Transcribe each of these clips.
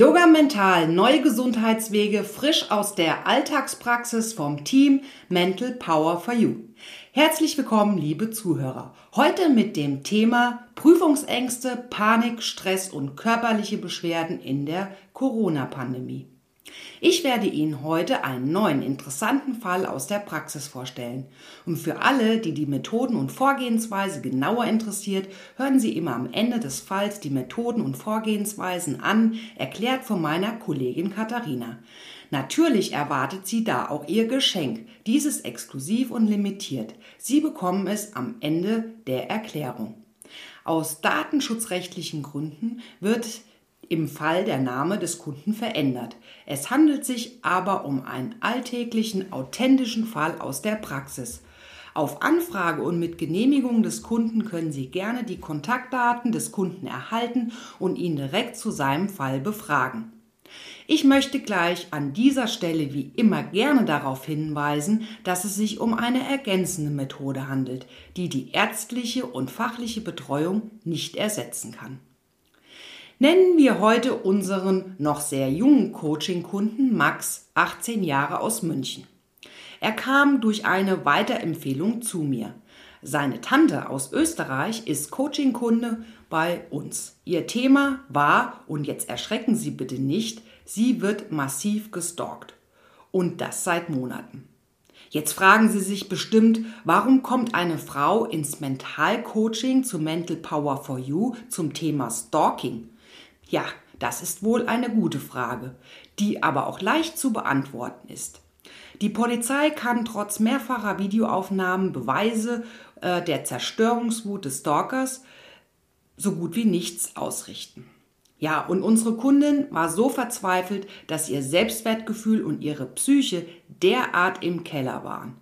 Yoga Mental, neue Gesundheitswege frisch aus der Alltagspraxis vom Team Mental Power for You. Herzlich willkommen, liebe Zuhörer. Heute mit dem Thema Prüfungsängste, Panik, Stress und körperliche Beschwerden in der Corona-Pandemie. Ich werde Ihnen heute einen neuen interessanten Fall aus der Praxis vorstellen. Und für alle, die die Methoden und Vorgehensweise genauer interessiert, hören Sie immer am Ende des Falls die Methoden und Vorgehensweisen an, erklärt von meiner Kollegin Katharina. Natürlich erwartet Sie da auch Ihr Geschenk. Dieses exklusiv und limitiert. Sie bekommen es am Ende der Erklärung. Aus datenschutzrechtlichen Gründen wird im Fall der Name des Kunden verändert. Es handelt sich aber um einen alltäglichen, authentischen Fall aus der Praxis. Auf Anfrage und mit Genehmigung des Kunden können Sie gerne die Kontaktdaten des Kunden erhalten und ihn direkt zu seinem Fall befragen. Ich möchte gleich an dieser Stelle wie immer gerne darauf hinweisen, dass es sich um eine ergänzende Methode handelt, die die ärztliche und fachliche Betreuung nicht ersetzen kann. Nennen wir heute unseren noch sehr jungen Coaching-Kunden Max, 18 Jahre aus München. Er kam durch eine Weiterempfehlung zu mir. Seine Tante aus Österreich ist Coaching-Kunde bei uns. Ihr Thema war, und jetzt erschrecken Sie bitte nicht, sie wird massiv gestalkt. Und das seit Monaten. Jetzt fragen Sie sich bestimmt, warum kommt eine Frau ins Mentalcoaching zu Mental Power for You zum Thema Stalking? Ja, das ist wohl eine gute Frage, die aber auch leicht zu beantworten ist. Die Polizei kann trotz mehrfacher Videoaufnahmen Beweise äh, der Zerstörungswut des Stalkers so gut wie nichts ausrichten. Ja, und unsere Kundin war so verzweifelt, dass ihr Selbstwertgefühl und ihre Psyche derart im Keller waren.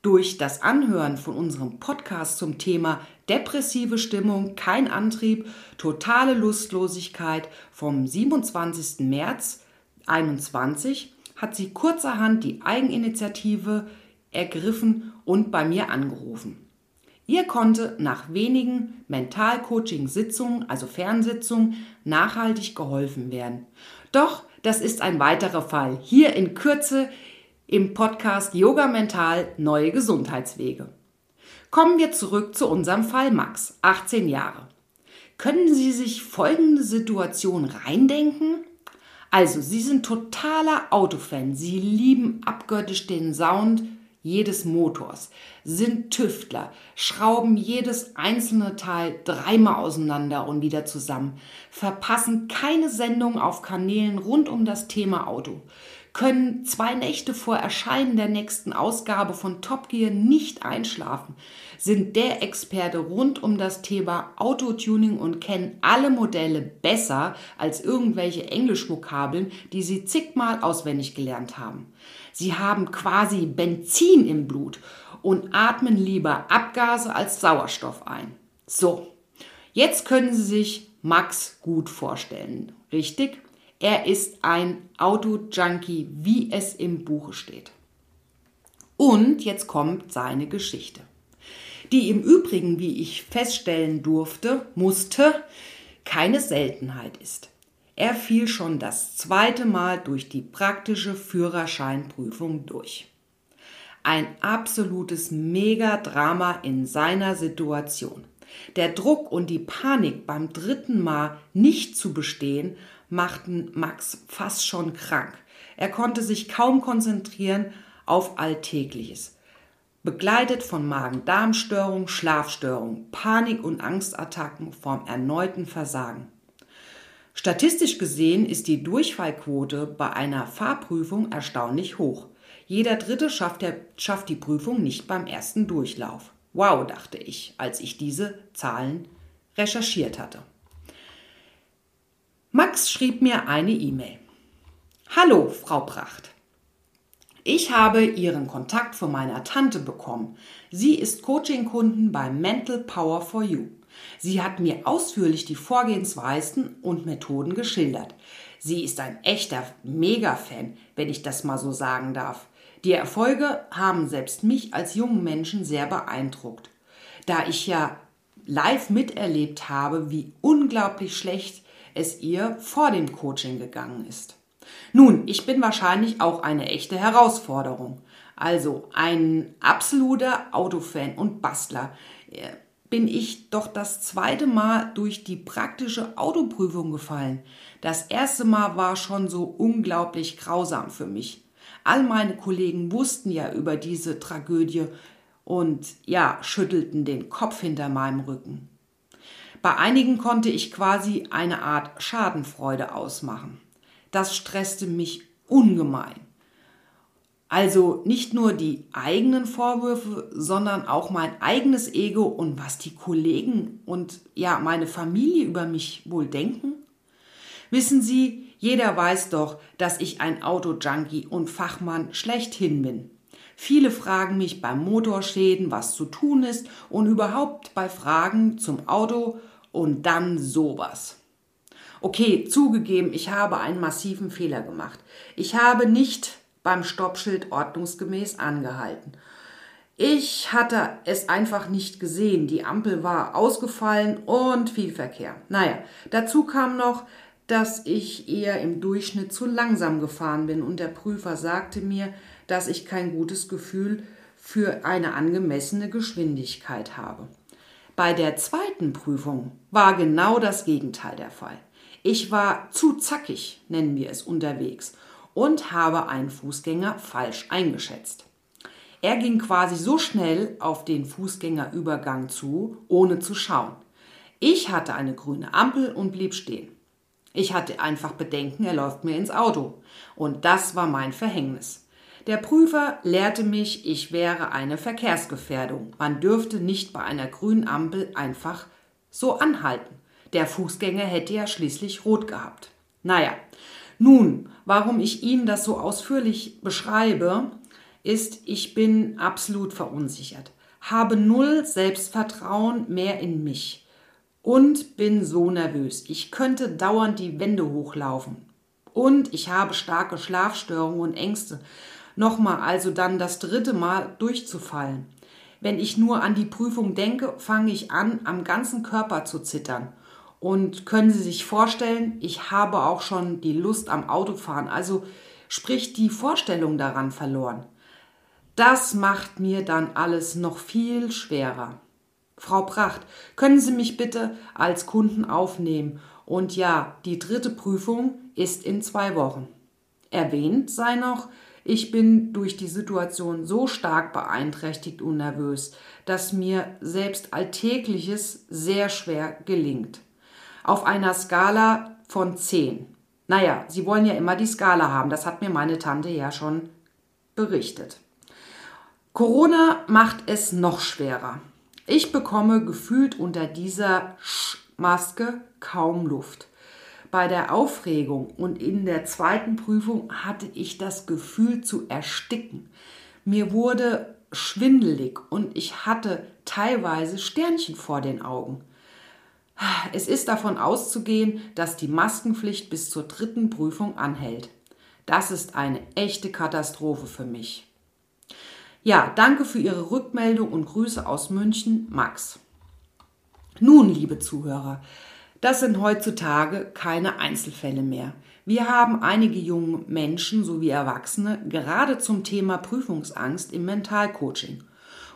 Durch das Anhören von unserem Podcast zum Thema depressive Stimmung, kein Antrieb, totale Lustlosigkeit vom 27. März 2021 hat sie kurzerhand die Eigeninitiative ergriffen und bei mir angerufen. Ihr konnte nach wenigen Mentalcoaching-Sitzungen, also Fernsitzungen, nachhaltig geholfen werden. Doch das ist ein weiterer Fall. Hier in Kürze im Podcast Yoga Mental Neue Gesundheitswege. Kommen wir zurück zu unserem Fall Max, 18 Jahre. Können Sie sich folgende Situation reindenken? Also, Sie sind totaler Autofan. Sie lieben abgöttisch den Sound jedes Motors, sind Tüftler, schrauben jedes einzelne Teil dreimal auseinander und wieder zusammen, verpassen keine Sendung auf Kanälen rund um das Thema Auto, können zwei Nächte vor Erscheinen der nächsten Ausgabe von Top Gear nicht einschlafen, sind der Experte rund um das Thema Autotuning und kennen alle Modelle besser als irgendwelche Englischvokabeln, die sie zigmal auswendig gelernt haben. Sie haben quasi Benzin im Blut und atmen lieber Abgase als Sauerstoff ein. So, jetzt können Sie sich Max gut vorstellen, richtig? Er ist ein Auto-Junkie, wie es im Buche steht. Und jetzt kommt seine Geschichte, die im Übrigen, wie ich feststellen durfte, musste, keine Seltenheit ist. Er fiel schon das zweite Mal durch die praktische Führerscheinprüfung durch. Ein absolutes Megadrama in seiner Situation. Der Druck und die Panik beim dritten Mal nicht zu bestehen machten Max fast schon krank. Er konnte sich kaum konzentrieren auf Alltägliches. Begleitet von Magen-Darm-Störung, Schlafstörung, Panik- und Angstattacken vom erneuten Versagen. Statistisch gesehen ist die Durchfallquote bei einer Fahrprüfung erstaunlich hoch. Jeder Dritte schafft, der, schafft die Prüfung nicht beim ersten Durchlauf. Wow, dachte ich, als ich diese Zahlen recherchiert hatte. Max schrieb mir eine E-Mail. Hallo, Frau Pracht. Ich habe Ihren Kontakt von meiner Tante bekommen. Sie ist Coaching-Kunden bei Mental Power for You. Sie hat mir ausführlich die Vorgehensweisen und Methoden geschildert. Sie ist ein echter Mega-Fan, wenn ich das mal so sagen darf. Die Erfolge haben selbst mich als jungen Menschen sehr beeindruckt. Da ich ja live miterlebt habe, wie unglaublich schlecht es ihr vor dem Coaching gegangen ist. Nun, ich bin wahrscheinlich auch eine echte Herausforderung. Also ein absoluter Autofan und Bastler äh, bin ich doch das zweite Mal durch die praktische Autoprüfung gefallen. Das erste Mal war schon so unglaublich grausam für mich. All meine Kollegen wussten ja über diese Tragödie und ja, schüttelten den Kopf hinter meinem Rücken. Bei einigen konnte ich quasi eine Art Schadenfreude ausmachen. Das stresste mich ungemein. Also nicht nur die eigenen Vorwürfe, sondern auch mein eigenes Ego und was die Kollegen und ja, meine Familie über mich wohl denken. Wissen Sie, jeder weiß doch, dass ich ein Autojunkie und Fachmann schlechthin bin. Viele fragen mich beim Motorschäden, was zu tun ist und überhaupt bei Fragen zum Auto und dann sowas. Okay, zugegeben, ich habe einen massiven Fehler gemacht. Ich habe nicht beim Stoppschild ordnungsgemäß angehalten. Ich hatte es einfach nicht gesehen. Die Ampel war ausgefallen und viel Verkehr. Naja, dazu kam noch, dass ich eher im Durchschnitt zu langsam gefahren bin und der Prüfer sagte mir, dass ich kein gutes Gefühl für eine angemessene Geschwindigkeit habe. Bei der zweiten Prüfung war genau das Gegenteil der Fall. Ich war zu zackig, nennen wir es unterwegs, und habe einen Fußgänger falsch eingeschätzt. Er ging quasi so schnell auf den Fußgängerübergang zu, ohne zu schauen. Ich hatte eine grüne Ampel und blieb stehen. Ich hatte einfach Bedenken, er läuft mir ins Auto. Und das war mein Verhängnis. Der Prüfer lehrte mich, ich wäre eine Verkehrsgefährdung. Man dürfte nicht bei einer grünen Ampel einfach so anhalten. Der Fußgänger hätte ja schließlich rot gehabt. Naja, nun, warum ich Ihnen das so ausführlich beschreibe, ist, ich bin absolut verunsichert, habe null Selbstvertrauen mehr in mich und bin so nervös. Ich könnte dauernd die Wände hochlaufen. Und ich habe starke Schlafstörungen und Ängste. Nochmal, also dann das dritte Mal durchzufallen. Wenn ich nur an die Prüfung denke, fange ich an, am ganzen Körper zu zittern. Und können Sie sich vorstellen, ich habe auch schon die Lust am Autofahren, also sprich die Vorstellung daran verloren. Das macht mir dann alles noch viel schwerer. Frau Pracht, können Sie mich bitte als Kunden aufnehmen? Und ja, die dritte Prüfung ist in zwei Wochen. Erwähnt sei noch, ich bin durch die Situation so stark beeinträchtigt und nervös, dass mir selbst Alltägliches sehr schwer gelingt auf einer Skala von 10. Naja, Sie wollen ja immer die Skala haben, das hat mir meine Tante ja schon berichtet. Corona macht es noch schwerer. Ich bekomme gefühlt unter dieser Maske kaum Luft. Bei der Aufregung und in der zweiten Prüfung hatte ich das Gefühl zu ersticken. Mir wurde schwindelig und ich hatte teilweise Sternchen vor den Augen. Es ist davon auszugehen, dass die Maskenpflicht bis zur dritten Prüfung anhält. Das ist eine echte Katastrophe für mich. Ja, danke für Ihre Rückmeldung und Grüße aus München, Max. Nun, liebe Zuhörer, das sind heutzutage keine Einzelfälle mehr. Wir haben einige junge Menschen sowie Erwachsene gerade zum Thema Prüfungsangst im Mentalcoaching.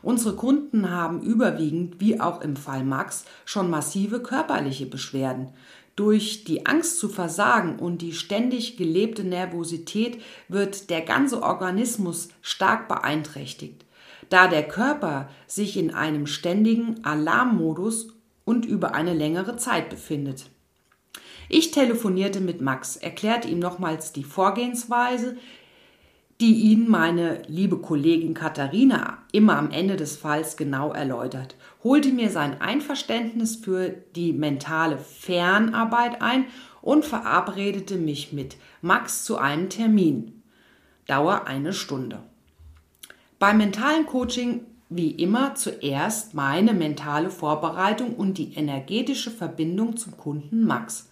Unsere Kunden haben überwiegend, wie auch im Fall Max, schon massive körperliche Beschwerden. Durch die Angst zu versagen und die ständig gelebte Nervosität wird der ganze Organismus stark beeinträchtigt, da der Körper sich in einem ständigen Alarmmodus und über eine längere Zeit befindet. Ich telefonierte mit Max, erklärte ihm nochmals die Vorgehensweise, die Ihnen meine liebe Kollegin Katharina immer am Ende des Falls genau erläutert, holte mir sein Einverständnis für die mentale Fernarbeit ein und verabredete mich mit Max zu einem Termin. Dauer eine Stunde. Beim mentalen Coaching wie immer zuerst meine mentale Vorbereitung und die energetische Verbindung zum Kunden Max.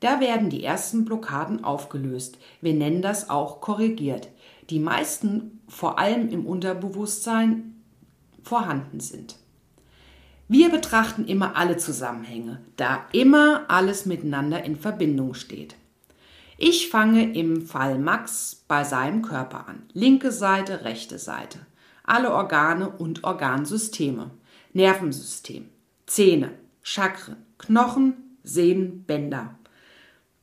Da werden die ersten Blockaden aufgelöst. Wir nennen das auch korrigiert die meisten vor allem im Unterbewusstsein vorhanden sind. Wir betrachten immer alle Zusammenhänge, da immer alles miteinander in Verbindung steht. Ich fange im Fall Max bei seinem Körper an. Linke Seite, rechte Seite. Alle Organe und Organsysteme. Nervensystem, Zähne, Chakren, Knochen, Sehnen, Bänder.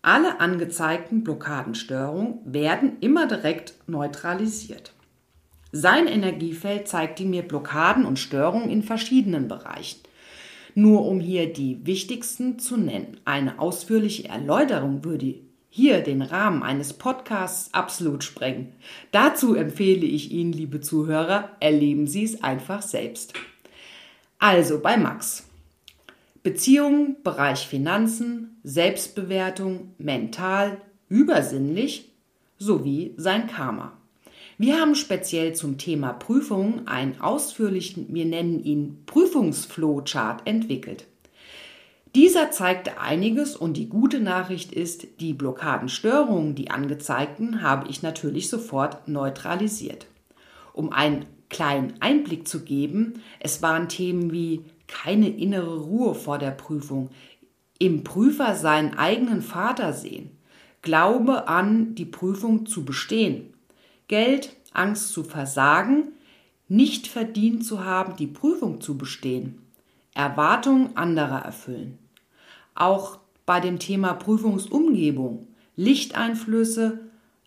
Alle angezeigten Blockadenstörungen werden immer direkt neutralisiert. Sein Energiefeld zeigte mir Blockaden und Störungen in verschiedenen Bereichen. Nur um hier die wichtigsten zu nennen. Eine ausführliche Erläuterung würde hier den Rahmen eines Podcasts absolut sprengen. Dazu empfehle ich Ihnen, liebe Zuhörer, erleben Sie es einfach selbst. Also bei Max. Beziehungen, Bereich Finanzen, Selbstbewertung, mental, übersinnlich sowie sein Karma. Wir haben speziell zum Thema Prüfungen einen ausführlichen, wir nennen ihn Prüfungsflowchart entwickelt. Dieser zeigte einiges und die gute Nachricht ist, die Blockadenstörungen, die angezeigten, habe ich natürlich sofort neutralisiert. Um einen kleinen Einblick zu geben, es waren Themen wie keine innere Ruhe vor der Prüfung, im Prüfer seinen eigenen Vater sehen, Glaube an die Prüfung zu bestehen, Geld, Angst zu versagen, nicht verdient zu haben, die Prüfung zu bestehen, Erwartungen anderer erfüllen. Auch bei dem Thema Prüfungsumgebung, Lichteinflüsse,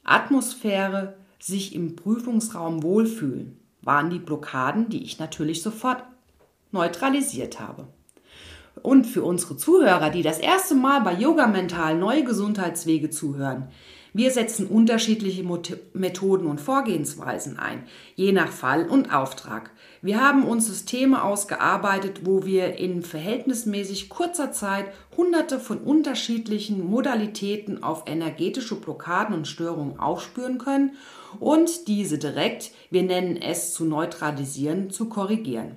Atmosphäre, sich im Prüfungsraum wohlfühlen, waren die Blockaden, die ich natürlich sofort neutralisiert habe. Und für unsere Zuhörer, die das erste Mal bei Yoga Mental neue Gesundheitswege zuhören, wir setzen unterschiedliche Methoden und Vorgehensweisen ein, je nach Fall und Auftrag. Wir haben uns Systeme ausgearbeitet, wo wir in verhältnismäßig kurzer Zeit hunderte von unterschiedlichen Modalitäten auf energetische Blockaden und Störungen aufspüren können und diese direkt, wir nennen es zu neutralisieren, zu korrigieren.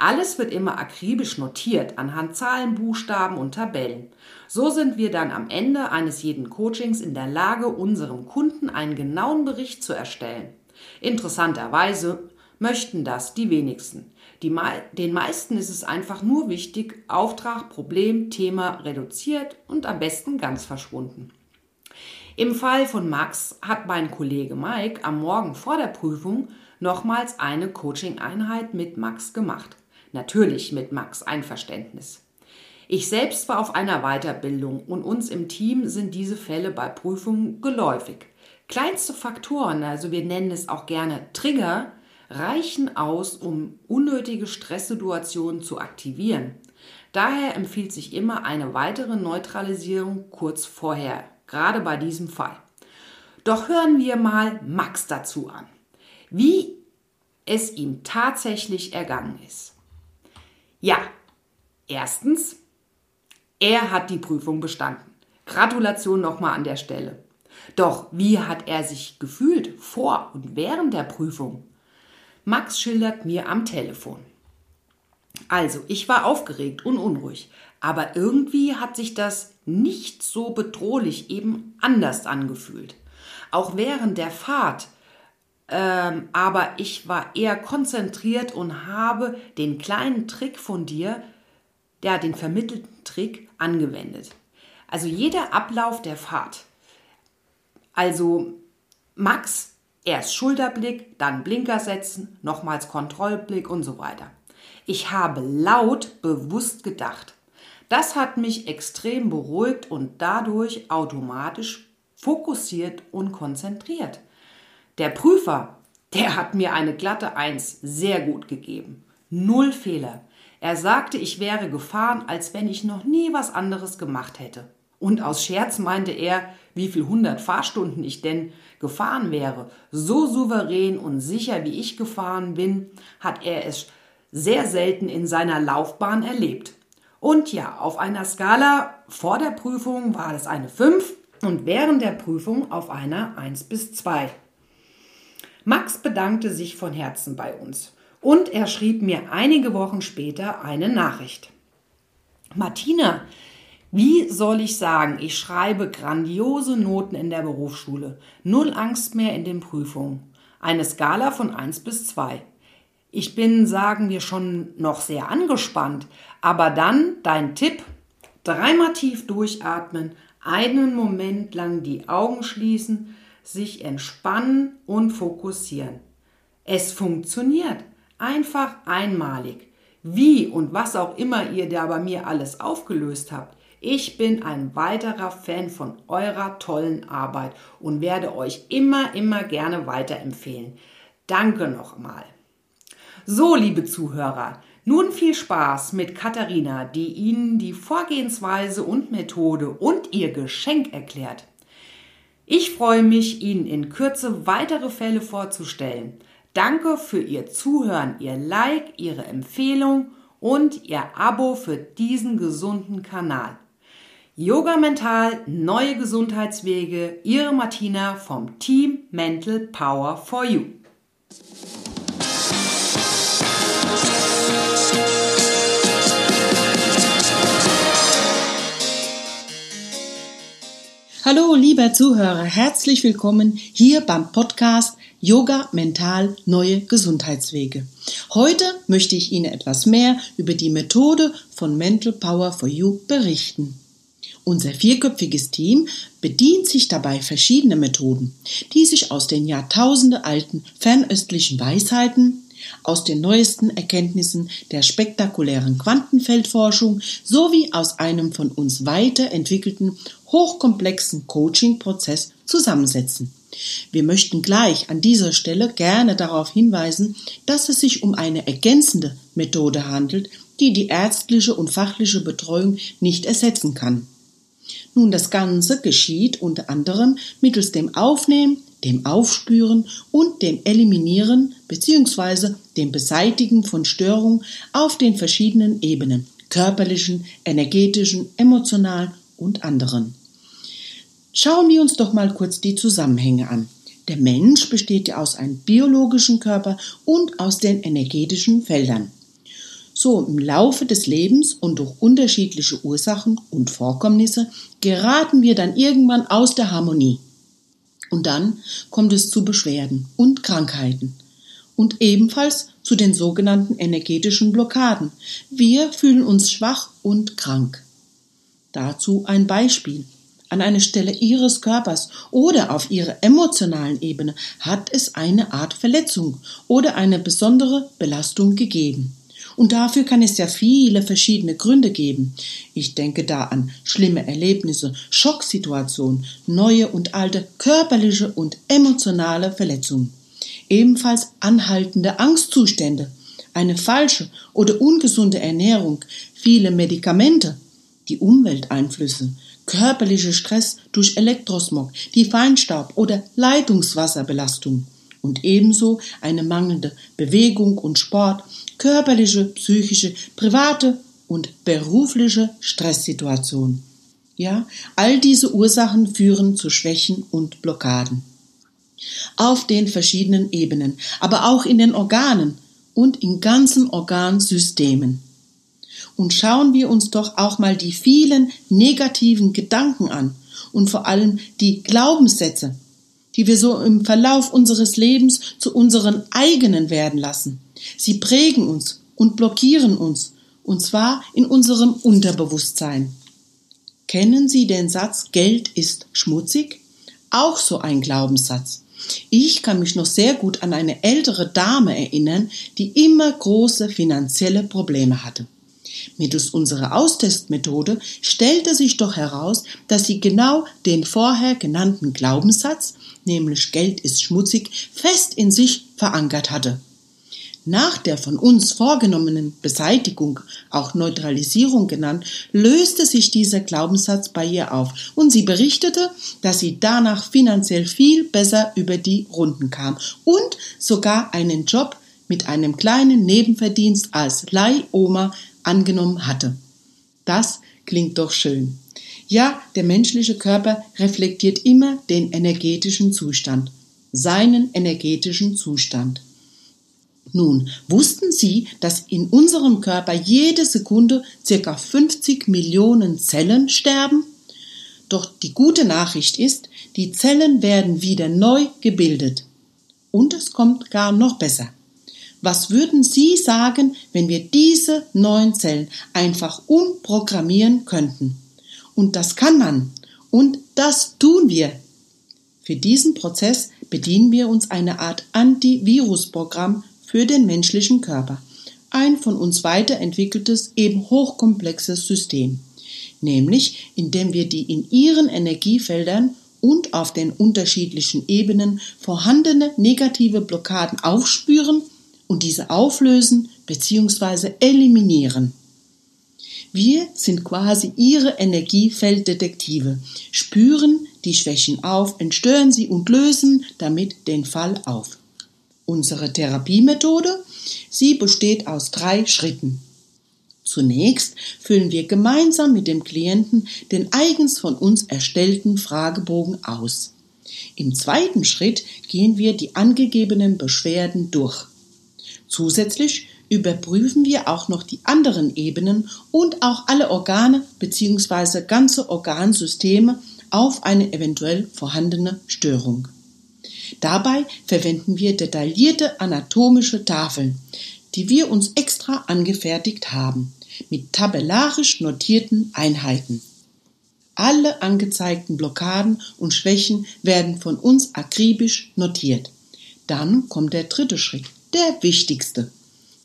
Alles wird immer akribisch notiert anhand Zahlen, Buchstaben und Tabellen. So sind wir dann am Ende eines jeden Coachings in der Lage, unserem Kunden einen genauen Bericht zu erstellen. Interessanterweise möchten das die wenigsten. Die, den meisten ist es einfach nur wichtig, Auftrag, Problem, Thema reduziert und am besten ganz verschwunden. Im Fall von Max hat mein Kollege Mike am Morgen vor der Prüfung nochmals eine Coaching-Einheit mit Max gemacht. Natürlich mit Max Einverständnis. Ich selbst war auf einer Weiterbildung und uns im Team sind diese Fälle bei Prüfungen geläufig. Kleinste Faktoren, also wir nennen es auch gerne Trigger, reichen aus, um unnötige Stresssituationen zu aktivieren. Daher empfiehlt sich immer eine weitere Neutralisierung kurz vorher, gerade bei diesem Fall. Doch hören wir mal Max dazu an, wie es ihm tatsächlich ergangen ist. Ja, erstens, er hat die Prüfung bestanden. Gratulation nochmal an der Stelle. Doch wie hat er sich gefühlt vor und während der Prüfung? Max schildert mir am Telefon. Also, ich war aufgeregt und unruhig, aber irgendwie hat sich das nicht so bedrohlich eben anders angefühlt. Auch während der Fahrt ähm, aber ich war eher konzentriert und habe den kleinen Trick von dir, ja, den vermittelten Trick angewendet. Also jeder Ablauf der Fahrt. Also Max, erst Schulterblick, dann Blinker setzen, nochmals Kontrollblick und so weiter. Ich habe laut bewusst gedacht. Das hat mich extrem beruhigt und dadurch automatisch fokussiert und konzentriert. Der Prüfer, der hat mir eine glatte Eins sehr gut gegeben. Null Fehler. Er sagte, ich wäre gefahren, als wenn ich noch nie was anderes gemacht hätte. Und aus Scherz meinte er, wie viel hundert Fahrstunden ich denn gefahren wäre. So souverän und sicher wie ich gefahren bin, hat er es sehr selten in seiner Laufbahn erlebt. Und ja, auf einer Skala vor der Prüfung war es eine 5 und während der Prüfung auf einer 1 bis 2. Max bedankte sich von Herzen bei uns und er schrieb mir einige Wochen später eine Nachricht. Martina, wie soll ich sagen, ich schreibe grandiose Noten in der Berufsschule, null Angst mehr in den Prüfungen, eine Skala von 1 bis 2. Ich bin, sagen wir schon, noch sehr angespannt. Aber dann dein Tipp. Dreimal tief durchatmen, einen Moment lang die Augen schließen, sich entspannen und fokussieren. Es funktioniert. Einfach einmalig. Wie und was auch immer ihr da bei mir alles aufgelöst habt. Ich bin ein weiterer Fan von eurer tollen Arbeit und werde euch immer, immer gerne weiterempfehlen. Danke nochmal. So, liebe Zuhörer, nun viel Spaß mit Katharina, die Ihnen die Vorgehensweise und Methode und ihr Geschenk erklärt. Ich freue mich, Ihnen in Kürze weitere Fälle vorzustellen. Danke für Ihr Zuhören, Ihr Like, Ihre Empfehlung und Ihr Abo für diesen gesunden Kanal. Yoga Mental, neue Gesundheitswege, Ihre Martina vom Team Mental Power for You. Hallo, lieber Zuhörer, herzlich willkommen hier beim Podcast Yoga Mental Neue Gesundheitswege. Heute möchte ich Ihnen etwas mehr über die Methode von Mental Power for You berichten. Unser vierköpfiges Team bedient sich dabei verschiedener Methoden, die sich aus den Jahrtausende alten fernöstlichen Weisheiten, aus den neuesten Erkenntnissen der spektakulären Quantenfeldforschung sowie aus einem von uns weiterentwickelten hochkomplexen Coaching-Prozess zusammensetzen. Wir möchten gleich an dieser Stelle gerne darauf hinweisen, dass es sich um eine ergänzende Methode handelt, die die ärztliche und fachliche Betreuung nicht ersetzen kann. Nun, das Ganze geschieht unter anderem mittels dem Aufnehmen, dem Aufspüren und dem Eliminieren bzw. dem Beseitigen von Störungen auf den verschiedenen Ebenen körperlichen, energetischen, emotionalen und anderen. Schauen wir uns doch mal kurz die Zusammenhänge an. Der Mensch besteht ja aus einem biologischen Körper und aus den energetischen Feldern. So im Laufe des Lebens und durch unterschiedliche Ursachen und Vorkommnisse geraten wir dann irgendwann aus der Harmonie. Und dann kommt es zu Beschwerden und Krankheiten und ebenfalls zu den sogenannten energetischen Blockaden. Wir fühlen uns schwach und krank. Dazu ein Beispiel. An einer Stelle Ihres Körpers oder auf Ihrer emotionalen Ebene hat es eine Art Verletzung oder eine besondere Belastung gegeben. Und dafür kann es ja viele verschiedene Gründe geben. Ich denke da an schlimme Erlebnisse, Schocksituationen, neue und alte körperliche und emotionale Verletzungen. Ebenfalls anhaltende Angstzustände, eine falsche oder ungesunde Ernährung, viele Medikamente, die Umwelteinflüsse, körperlicher Stress durch Elektrosmog, die Feinstaub oder Leitungswasserbelastung und ebenso eine mangelnde Bewegung und Sport, körperliche, psychische, private und berufliche Stresssituation. Ja, all diese Ursachen führen zu Schwächen und Blockaden. Auf den verschiedenen Ebenen, aber auch in den Organen und in ganzen Organsystemen. Und schauen wir uns doch auch mal die vielen negativen Gedanken an und vor allem die Glaubenssätze, die wir so im Verlauf unseres Lebens zu unseren eigenen werden lassen. Sie prägen uns und blockieren uns, und zwar in unserem Unterbewusstsein. Kennen Sie den Satz Geld ist schmutzig? Auch so ein Glaubenssatz. Ich kann mich noch sehr gut an eine ältere Dame erinnern, die immer große finanzielle Probleme hatte. Mittels unserer Austestmethode stellte sich doch heraus, dass sie genau den vorher genannten Glaubenssatz, nämlich Geld ist schmutzig, fest in sich verankert hatte. Nach der von uns vorgenommenen Beseitigung, auch Neutralisierung genannt, löste sich dieser Glaubenssatz bei ihr auf und sie berichtete, dass sie danach finanziell viel besser über die Runden kam und sogar einen Job mit einem kleinen Nebenverdienst als Leihoma angenommen hatte. Das klingt doch schön. Ja, der menschliche Körper reflektiert immer den energetischen Zustand, seinen energetischen Zustand. Nun, wussten Sie, dass in unserem Körper jede Sekunde circa 50 Millionen Zellen sterben? Doch die gute Nachricht ist, die Zellen werden wieder neu gebildet. Und es kommt gar noch besser. Was würden Sie sagen, wenn wir diese neuen Zellen einfach umprogrammieren könnten? Und das kann man. Und das tun wir. Für diesen Prozess bedienen wir uns eine Art Antivirusprogramm für den menschlichen Körper. Ein von uns weiterentwickeltes, eben hochkomplexes System. Nämlich, indem wir die in ihren Energiefeldern und auf den unterschiedlichen Ebenen vorhandene negative Blockaden aufspüren und diese auflösen bzw. eliminieren. Wir sind quasi ihre Energiefelddetektive, spüren die Schwächen auf, entstören sie und lösen damit den Fall auf. Unsere Therapiemethode, sie besteht aus drei Schritten. Zunächst füllen wir gemeinsam mit dem Klienten den eigens von uns erstellten Fragebogen aus. Im zweiten Schritt gehen wir die angegebenen Beschwerden durch. Zusätzlich überprüfen wir auch noch die anderen Ebenen und auch alle Organe bzw. ganze Organsysteme auf eine eventuell vorhandene Störung. Dabei verwenden wir detaillierte anatomische Tafeln, die wir uns extra angefertigt haben mit tabellarisch notierten Einheiten. Alle angezeigten Blockaden und Schwächen werden von uns akribisch notiert. Dann kommt der dritte Schritt, der wichtigste.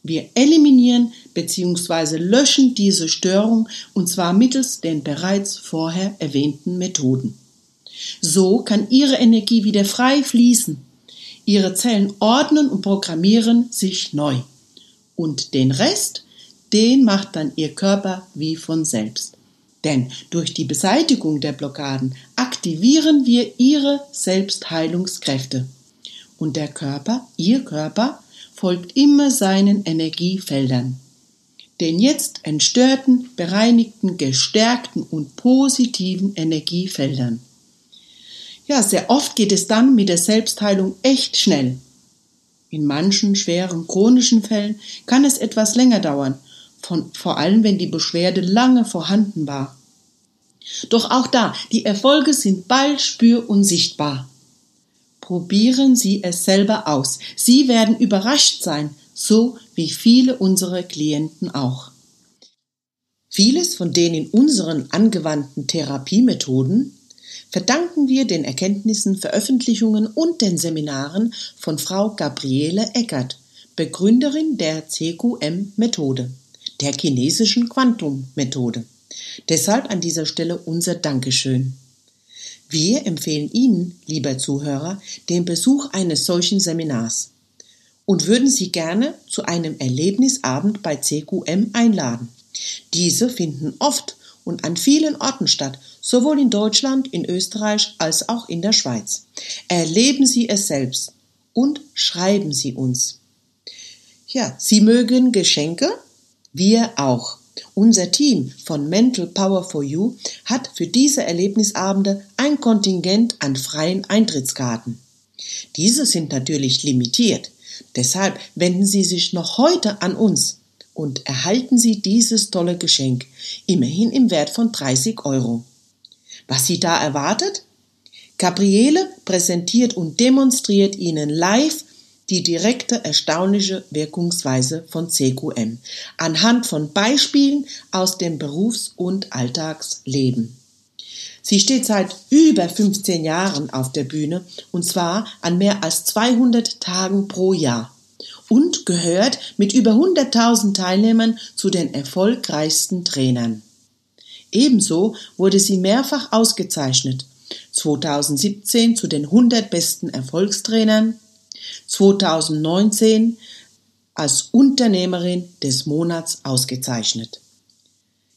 Wir eliminieren bzw. löschen diese Störung und zwar mittels den bereits vorher erwähnten Methoden. So kann Ihre Energie wieder frei fließen. Ihre Zellen ordnen und programmieren sich neu. Und den Rest den macht dann ihr Körper wie von selbst. Denn durch die Beseitigung der Blockaden aktivieren wir ihre Selbstheilungskräfte. Und der Körper, ihr Körper, folgt immer seinen Energiefeldern. Den jetzt entstörten, bereinigten, gestärkten und positiven Energiefeldern. Ja, sehr oft geht es dann mit der Selbstheilung echt schnell. In manchen schweren chronischen Fällen kann es etwas länger dauern von, vor allem wenn die Beschwerde lange vorhanden war. Doch auch da, die Erfolge sind bald spür- und sichtbar. Probieren Sie es selber aus. Sie werden überrascht sein, so wie viele unserer Klienten auch. Vieles von den in unseren angewandten Therapiemethoden verdanken wir den Erkenntnissen, Veröffentlichungen und den Seminaren von Frau Gabriele Eckert, Begründerin der CQM-Methode der chinesischen Quantum-Methode. Deshalb an dieser Stelle unser Dankeschön. Wir empfehlen Ihnen, lieber Zuhörer, den Besuch eines solchen Seminars und würden Sie gerne zu einem Erlebnisabend bei CQM einladen. Diese finden oft und an vielen Orten statt, sowohl in Deutschland, in Österreich als auch in der Schweiz. Erleben Sie es selbst und schreiben Sie uns. Ja, Sie mögen Geschenke wir auch. Unser Team von Mental Power for You hat für diese Erlebnisabende ein Kontingent an freien Eintrittskarten. Diese sind natürlich limitiert. Deshalb wenden Sie sich noch heute an uns und erhalten Sie dieses tolle Geschenk, immerhin im Wert von 30 Euro. Was Sie da erwartet? Gabriele präsentiert und demonstriert Ihnen live die direkte erstaunliche Wirkungsweise von CQM anhand von Beispielen aus dem Berufs- und Alltagsleben. Sie steht seit über 15 Jahren auf der Bühne und zwar an mehr als 200 Tagen pro Jahr und gehört mit über 100.000 Teilnehmern zu den erfolgreichsten Trainern. Ebenso wurde sie mehrfach ausgezeichnet. 2017 zu den 100 besten Erfolgstrainern, 2019 als Unternehmerin des Monats ausgezeichnet.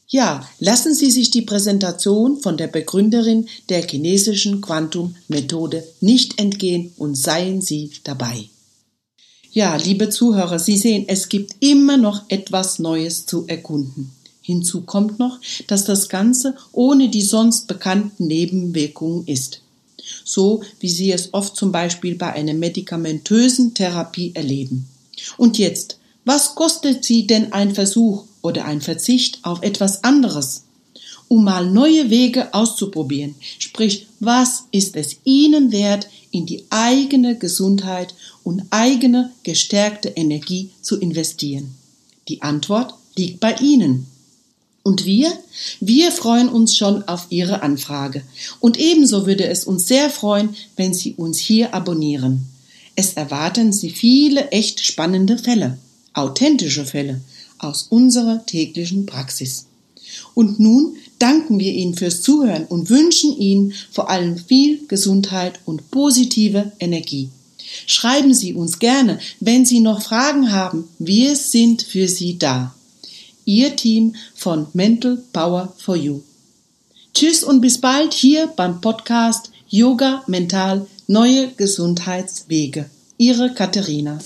Ja, lassen Sie sich die Präsentation von der Begründerin der chinesischen Quantum-Methode nicht entgehen und seien Sie dabei. Ja, liebe Zuhörer, Sie sehen, es gibt immer noch etwas Neues zu erkunden. Hinzu kommt noch, dass das Ganze ohne die sonst bekannten Nebenwirkungen ist so wie Sie es oft zum Beispiel bei einer medikamentösen Therapie erleben. Und jetzt, was kostet Sie denn ein Versuch oder ein Verzicht auf etwas anderes? um mal neue Wege auszuprobieren. Sprich, was ist es Ihnen wert, in die eigene Gesundheit und eigene gestärkte Energie zu investieren? Die Antwort liegt bei Ihnen. Und wir? Wir freuen uns schon auf Ihre Anfrage. Und ebenso würde es uns sehr freuen, wenn Sie uns hier abonnieren. Es erwarten Sie viele echt spannende Fälle, authentische Fälle aus unserer täglichen Praxis. Und nun danken wir Ihnen fürs Zuhören und wünschen Ihnen vor allem viel Gesundheit und positive Energie. Schreiben Sie uns gerne, wenn Sie noch Fragen haben. Wir sind für Sie da. Ihr Team von Mental Power for You. Tschüss und bis bald hier beim Podcast Yoga Mental Neue Gesundheitswege. Ihre Katharina.